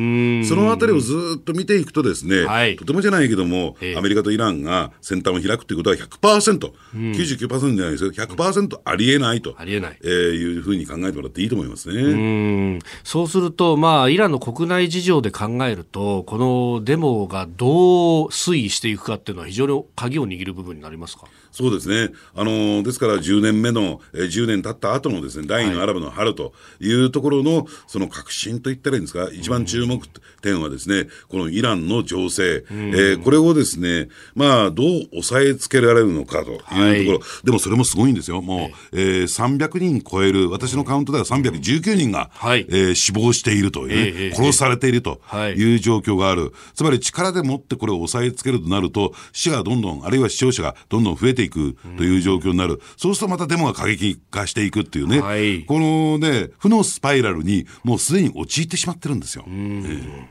のあたりをずっと見ていくとですね、はい、とてもじゃないけども、えー、アメリカとイランが先端を開くということは100%、うん、99%じゃないですよ、100%ありえないと、ありえない、えー、いうふうに考えてもらっていいと思いますね。うそうすると、まあ、イランの国内事情で考えると、このデモがどう推移していくかっていうのは、非常に鍵を握る部分になりますか？そうですね。あのー、ですから10年目の、えー、10年経った後のですね、第二のアラブの春というところの、その革新といったらいいんですか、一番注目点はですね、このイランの情勢、えー、これをですね、まあ、どう抑えつけられるのかというところ、はい、でもそれもすごいんですよ。もう、えー、300人超える、私のカウントでは319人が、はい、えー、死亡しているという、ね、殺されているという状況がある。つまり力でもってこれを抑えつけるとなると、死がどんどん、あるいは死傷者がどんどん増えていくという状況になる。そうするとまたデモが過激化していくっていうね、はい、このね、負のスパイラルにもうすでに陥ってしまってるんですよ。えー、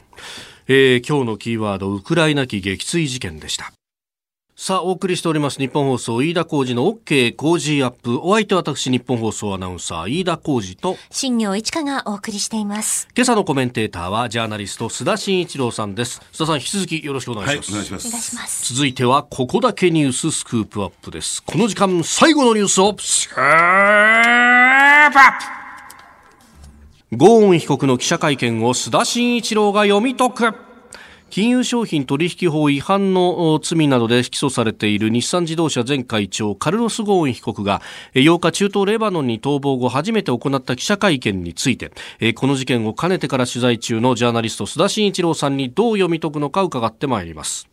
えー、今日のキーワード、ウクライナ機撃墜事件でした。さあ、お送りしております日本放送飯田浩二の OK 工事アップ。お相手は私日本放送アナウンサー飯田浩二と新業一華がお送りしています。今朝のコメンテーターはジャーナリスト須田慎一郎さんです。須田さん引き続きよろしくお願いします。はい、お願いします。お願いします。続いてはここだけニューススクープアップです。この時間最後のニュースをスクープアップゴーン被告の記者会見を須田慎一郎が読み解く。金融商品取引法違反の罪などで起訴されている日産自動車前会長カルロス・ゴーン被告が8日中東レバノンに逃亡後初めて行った記者会見についてこの事件をかねてから取材中のジャーナリスト須田慎一郎さんにどう読み解くのか伺ってまいります。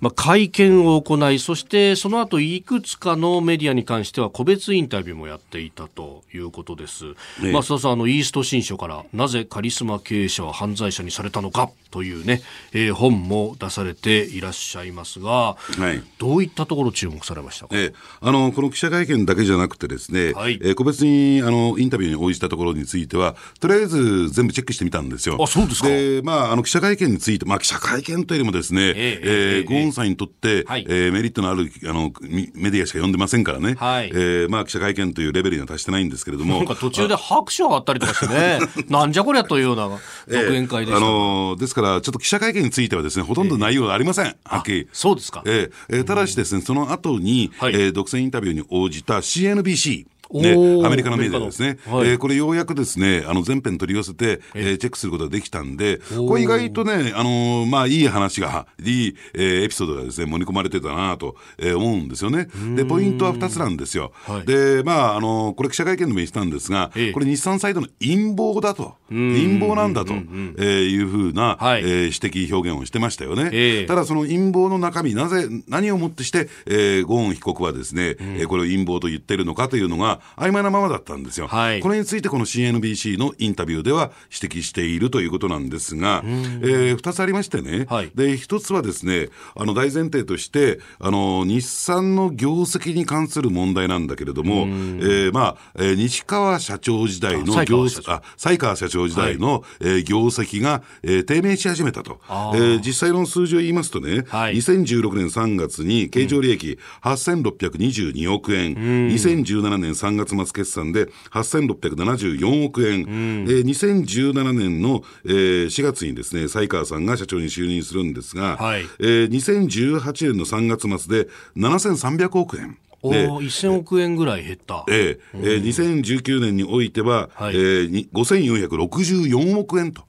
まあ、会見を行い、そしてその後いくつかのメディアに関しては個別インタビューもやっていたということです。ね、まあ、須田さん、あの、イースト新書からなぜカリスマ経営者は犯罪者にされたのかというね、えー、本も出されていらっしゃいますが、はい、どういったところ注目されましたか、えー、あのこの記者会見だけじゃなくてですね、はい、えー、個別にあのインタビューに応じたところについては、とりあえず全部チェックしてみたんですよ。あそうですか。で、まあ、あの記者会見について、まあ、記者会見というよりもですね、えー、えー、ゴーンさんにとって、はい、えー、メリットのあるあのメディアしか読んでませんからね、はい、えー、まあ、記者会見というレベルには達してないんですけれども。なんか途中で拍手があったりとかしてね、*laughs* なんじゃこりゃというような独演会でした、えー、あのですから、ちょっと記者会見についてはですね、ほとんど内容がありません。はっきり。そうですか。えー、えー、ただしですね、その後に、はい、えー、独占インタビューに応じた CNBC。ね、アメリカのメディアですね、はい、えー、これようやくですね、あの全編取り寄せて、えー、チェックすることができたんで、これ意外とね、あのー、まあいい話が、いい、えー、エピソードがですね、盛り込まれてたなと、えー、思うんですよね。で、ポイントは2つなんですよ。はい、で、まあ、あのー、これ記者会見でも言ってたんですが、これ日産サイドの陰謀だと、陰謀なんだと、えー、いうふうな、はい、えー、指摘表現をしてましたよね。ただその陰謀の中身、なぜ、何をもってして、えー、ゴーン被告はですね、えー、これを陰謀と言ってるのかというのが、曖昧なままだったんですよ、はい、これについてこの CNBC のインタビューでは指摘しているということなんですが、えー、2つありましてね、はい、で1つはですねあの大前提としてあの日産の業績に関する問題なんだけれども、えー、まあ、えー、西川社長時代の業あ西川社長時代の、はい、えー、業績が、えー、低迷し始めたと、えー、実際の数字を言いますとね、はい、2016年3月に経常利益8622億円、うん、2017年3月末決算で8674億円、うん、えー、2017年の、えー、4月にですね、西川さんが社長に就任するんですが、はい、えー、2018年の3月末で7300億円。お1000億円ぐらい減った。えええー、2019年においては、はい、えー、5464億円と。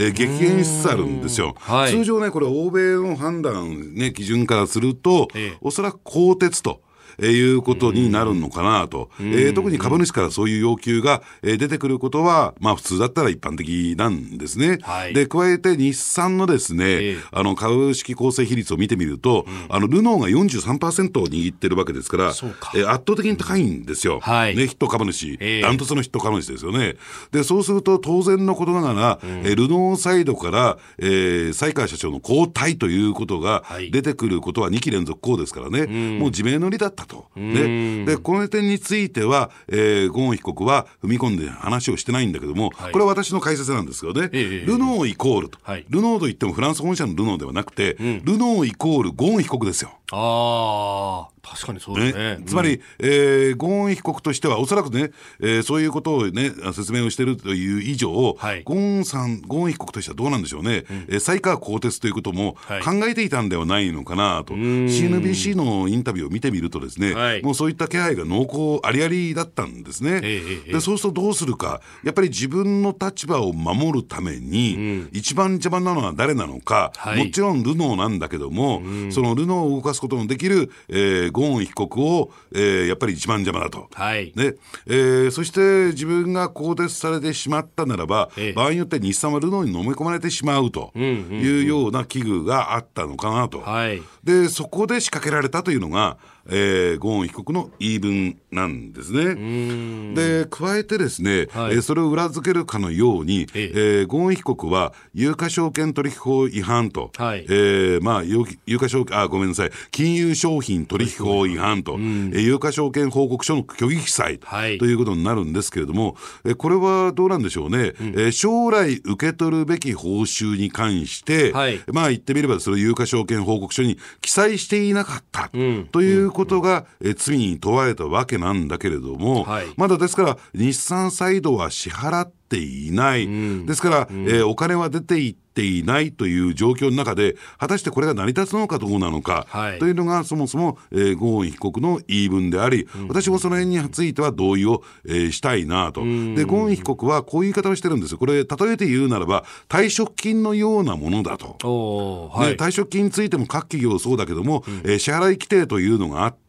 えー、激減しつつあるんですよ、はい、通常ね、これ、欧米の判断、ね、基準からすると、ええ、おそらく鋼鉄と。えいうことになるのかなと、えー、特に株主からそういう要求が、えー、出てくることは、まあ、普通だったら一般的なんですね。はい、で加えて日産のですね、えー、あの株式構成比率を見てみると、うん、あのルノーが43%を握ってるわけですから、か。えー、圧倒的に高いんですよ、はい、ね、ヒット株主、えー、ダントツのヒット株主ですよね。でそうすると当然のことながら、うん、えー、ルノーサイドから、えー、西川社長の交代ということが出てくることは2期連続こうですからね、うん、もう自明の利だったと。ね、でこの点については、えー、ゴーン被告は踏み込んで話をしてないんだけども、はい、これは私の解説なんですけどね、えー、ルノーイコールと、はい、ルノーといってもフランス本社のルノーではなくて、うん、ルノーイコールゴーン被告ですよ。ああ。確かにそうですね。ねつまり、えー、ゴーン被告としては、おそらくね、えー、そういうことをね、説明をしているという以上、はい、ゴーンさん、ゴーン被告としてはどうなんでしょうね、うん、えー、才川鋼鉄ということも考えていたんではないのかなと、はい、CNBC のインタビューを見てみるとですね、はい、もうそういった気配が濃厚ありありだったんですね。でそうするとどうするか、やっぱり自分の立場を守るために、うん、一番邪魔なのは誰なのか、はい、もちろんルノーなんだけども、うん、そのルノーを動かすことのできる、えー、ゴーン被告を、えー、やっぱり一番邪魔だと。はい。ね。えー、そして自分が更迭されてしまったならば、ええ、場合によって日産はルノーに飲み込まれてしまうというような危惧があったのかなと。はい、でそこで仕掛けられたというのが、えー、ゴーン被告の言い分なんですね。で、加えてですね、はい、えー、それを裏付けるかのように、ええ。ー、ゴーン被告は有価証券取引法違反と、はい、えー、まあ、有価証券、あ、ごめんなさい、金融商品取引法違反と、うん、えー、有価証券報告書の虚偽記載、はい、ということになるんですけれども、えー、これはどうなんでしょうね、うん、えー、将来受け取るべき報酬に関して、はい、まあ言ってみれば、それ有価証券報告書に記載していなかった、うん、ということが、え罪に問われたわけなんだけれども、はい、まだですから日産サイドは支払っていない、うん、ですから、うん、えー、お金は出ていっていないという状況の中で、果たしてこれが成り立つのかどうなのか、はい、というのが、そもそも、えー、ゴーン被告の言い分であり、うん、私もその辺については同意を、えー、したいなと、で、ゴーン被告はこういう言い方をしてるんですよ、これ、例えて言うならば、退職金のようなものだと、はい、退職金についても各企業そうだけども、うん、えー、支払い規定というのがあって、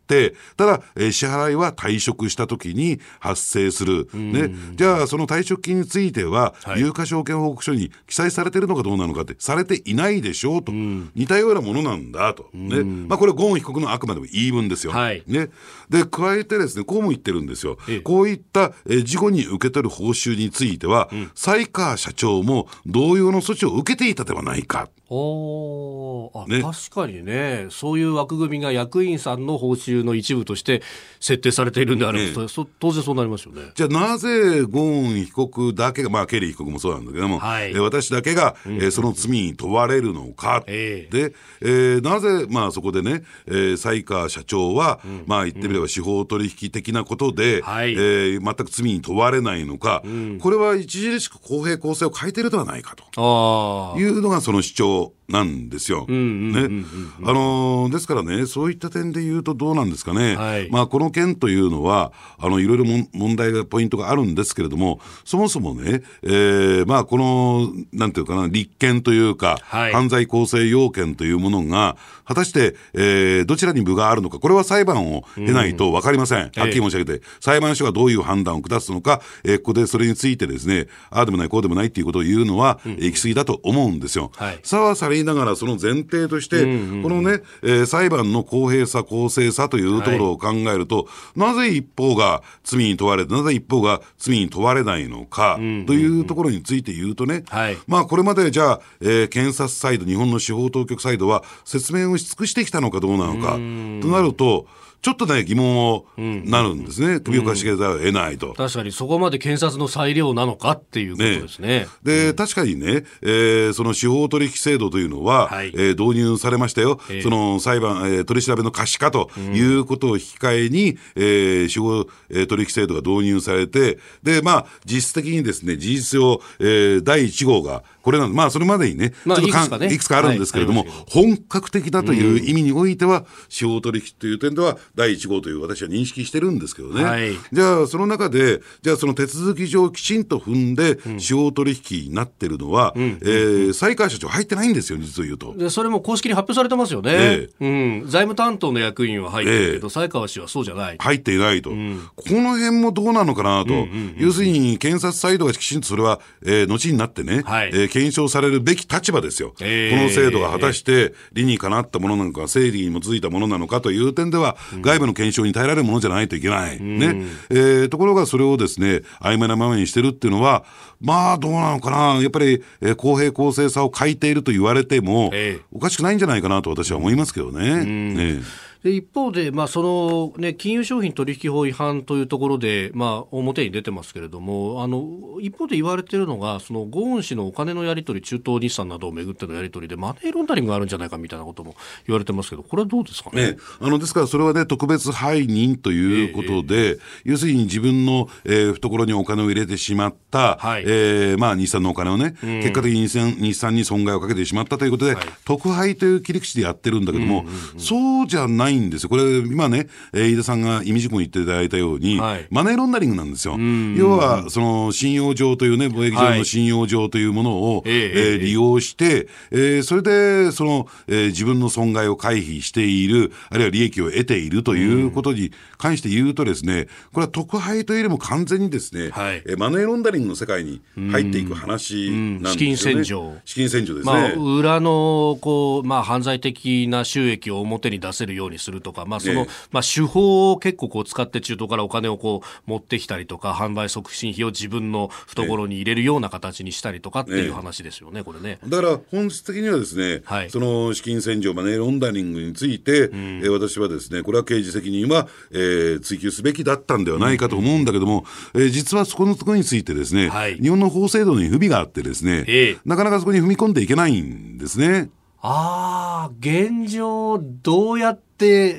ただ、えー、支払いは退職した時に発生する。ね。じゃあ、その退職金については、はい、有価証券報告書に記載されてるのかどうなのかって、されていないでしょうと。似たようなものなんだと。ね。まあ、これ、ゴーン被告のあくまでも言い分ですよ。はい、ね。で、加えてですね、こうも言ってるんですよ。こういった、えー、事後に受け取る報酬については、才、うん、川社長も同様の措置を受けていたではないか。おあ、ね、確かにね、そういう枠組みが役員さんの報酬の一部として設定されているんであれば、ね、当然そうなりますよね。じゃあなぜゴーン被告だけが、まあ、ケリー被告もそうなんだけども、はい、え私だけが、うん、えー、その罪に問われるのか、えー、で、えー、なぜ、まあ、そこでね、えー、才川社長は、うん、まあ、言ってみれば司法取引的なことで、うん、えー、全く罪に問われないのか、うん、これは著しく公平公正を欠いているではないかというのがその主張 faut なんですよ。ね。あのですからね、そういった点で言うとどうなんですかね。はい、まあ、この件というのは、あの、いろいろ問題が、ポイントがあるんですけれども、そもそもね、えー、まあ、この、なんていうかな、立件というか、はい、犯罪構成要件というものが、果たして、えー、どちらに部があるのか、これは裁判を経ないと分かりません。はっきり申し上げて、裁判所がどういう判断を下すのか、えー、ここでそれについてですね、ああでもない、こうでもないっていうことを言うのは、うん、行き過ぎだと思うんですよ。はい、さはさりながら、その前提として、このね、えー、裁判の公平さ、公正さというところを考えると、はい、なぜ一方が罪に問われて、なぜ一方が罪に問われないのか、というところについて言うとね、はい、まあ、これまでじゃあ、えー、検察サイド、日本の司法当局サイドは説明をし尽くしてきたのかどうなのか、となると、ちょっとね、疑問をなるんですね、首をかしげざるを得ないと。確かに、そこまで検察の裁量なのかっていうことですね。ねで、うん、確かにね、えー、その司法取引制度というのは、はい、えー、導入されましたよ、えー、その裁判、えー、取り調べの可視化ということを引き換えに、うん、えー、司法、えー、取引制度が導入されて、で、まあ、実質的にですね、事実上、えー、第1号が、これなんまあ、それまでにね、まあ、ちょっとかいくか、ね、いくつかあるんですけれども、はい、本格的だという意味においては、司法取引という点では、第1号という私は認識してるんですけどね。はい、じゃあ、その中で、じゃあ、その手続き上きちんと踏んで、司法取引になってるのは、うん、えー、西川社長入ってないんですよ、実を言うと。で、それも公式に発表されてますよね。えー、うん。財務担当の役員は入ってるけど、西川氏はそうじゃない。入っていないと。うん、この辺もどうなのかなと。要するに、検察サイドがきちんとそれは、えー、後になってね、はい、えー、検証されるべき立場ですよ。えー、この制度が果たして理にかなったものなのか、正義に基づいたものなのかという点では、外部の検証に耐えられるものじゃないといけない。ね。えー、ところがそれをですね、曖昧なままにしてるっていうのは、まあ、どうなのかな。やっぱり、えー、公平公正さを欠いていると言われても、えー、おかしくないんじゃないかなと私は思いますけどね。ねで一方で、まあそのね、金融商品取引法違反というところで、まあ、表に出てますけれども、あの一方で言われているのが、そのゴーン氏のお金のやり取り、中東日産などをめぐってのやり取りで、マネーロンダリングがあるんじゃないかみたいなことも言われてますけど、これはどうですかね？ねあのですから、それはね、特別背任ということで、えー、要するに自分の、えー、懐にお金を入れてしまった、はい、えー、まあ、日産のお金をね、うん、結果的に日産に損害をかけてしまったということで、はい、特配という切り口でやってるんだけども、うんうんうん、そうじゃないんですよ。これ今ね、えー、飯田さんが意味事項に言っていただいたように、はい、マネーロンダリングなんですよ。要は、その信用上というね、貿易上の信用上というものを、はい、えー、利用して、えー、それで、その、えー、自分の損害を回避している、あるいは利益を得ているということに関して言うとですね、これは特配というよりも完全にですね、はい、えー、マネーロンダリングの世界に入っていく話なんですよね。資金洗浄。資金洗浄ですね。まあ、裏の、こう、まあ、犯罪的な収益を表に出せるようにするとか、まあ、その、まあ、手法を結構こう使って中東からお金をこう持ってきたりとか販売促進費を自分の懐に入れるような形にしたりとかっていう話ですよね、これね。だから本質的にはですね、はい、その資金洗浄、マネーロンダリングについて、うん、えー、私はですね、これは刑事責任は、えー、追及すべきだったんではないかと思うんだけども、うん、えー、実はそこのところについてですね、はい、日本の法制度に不備があってですね、えー、なかなかそこに踏み込んでいけないんですね。ああ、現状、どうやって、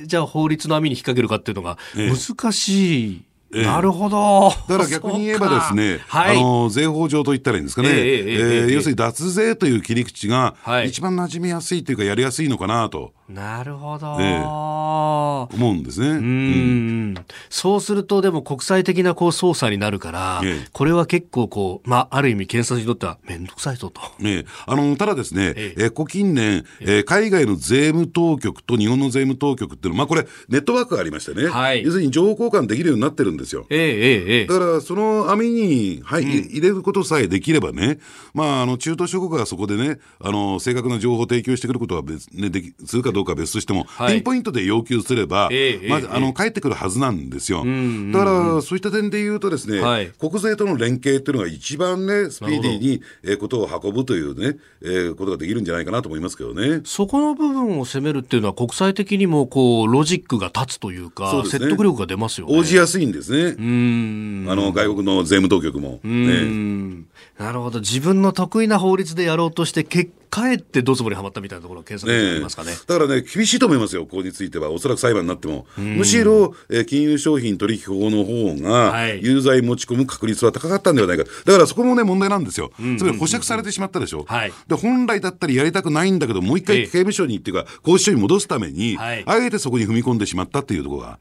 じゃあ法律の網に引っ掛けるかっていうのが難しい。ええ、なるほど。だから逆に言えばですね、はい、あの、税法上と言ったらいいんですかね。えええ要するに脱税という切り口が、一番馴染みやすいというか、やりやすいのかなと。なるほど、ええ、思うんですね。うん。うん。そうすると、でも国際的なこう捜査になるから、え、これは結構こう、まあ、ある意味検察にとっては面倒くさいぞと。ええ、あの、ただですね、ええ、こ近年、え海外の税務当局と日本の税務当局っていうのは、まあこれ、ネットワークがありましてね、はい、要するに情報交換できるようになってるんですよ。ええええ、だから、その網に、はい、うん、入れることさえできればね、まあ、あの、中東諸国がそこでね、あの、正確な情報を提供してくることは別、ね、でき、するかどうかは別としても、はい、ピンポイントで要求すれば、えまず、あの、返ってくるはずなんですよ。だから、そういった点で言うとですね、はい、国税との連携っていうのが一番ね、スピーディーに、えー、ことを運ぶというね、えー、ことができるんじゃないかなと思いますけどね。そこの部分を攻めるっていうのは、国際的にも、こう、ロジックが立つというか、うね、説得力が出ますよね。応じやすいんですね。うんあの、外国の税務当局も。ね、なるほど。自分の得意な法律でやろうとして、結かえってどつぼにはまったみたいなところ検索でありますかね、ね、だからね、厳しいと思いますよ、ここについては、おそらく裁判になっても、むしろ、えー、金融商品取引法の方が、有罪持ち込む確率は高かったんではないか、だからそこもね、問題なんですよ、つまり保釈されてしまったでしょ、はい、で本来だったらやりたくないんだけど、もう一回刑務所にっていうか、拘置所に戻すために、はい、あえてそこに踏み込んでしまったっていうところが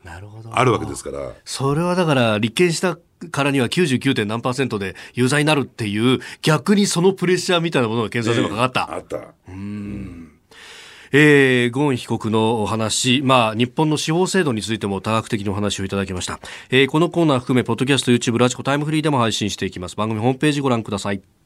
あるわけですから。それはだから、立件したからには 99. 何パーセントで有罪になるっていう、逆にそのプレッシャーみたいなものが検察にもかかった。あった。うん。えー、ゴーン被告のお話、まあ、日本の司法制度についても多角的にお話をいただきました。えー、このコーナー含め、ポッドキャスト、YouTube、ラジコ、タイムフリーでも配信していきます。番組ホームページご覧ください。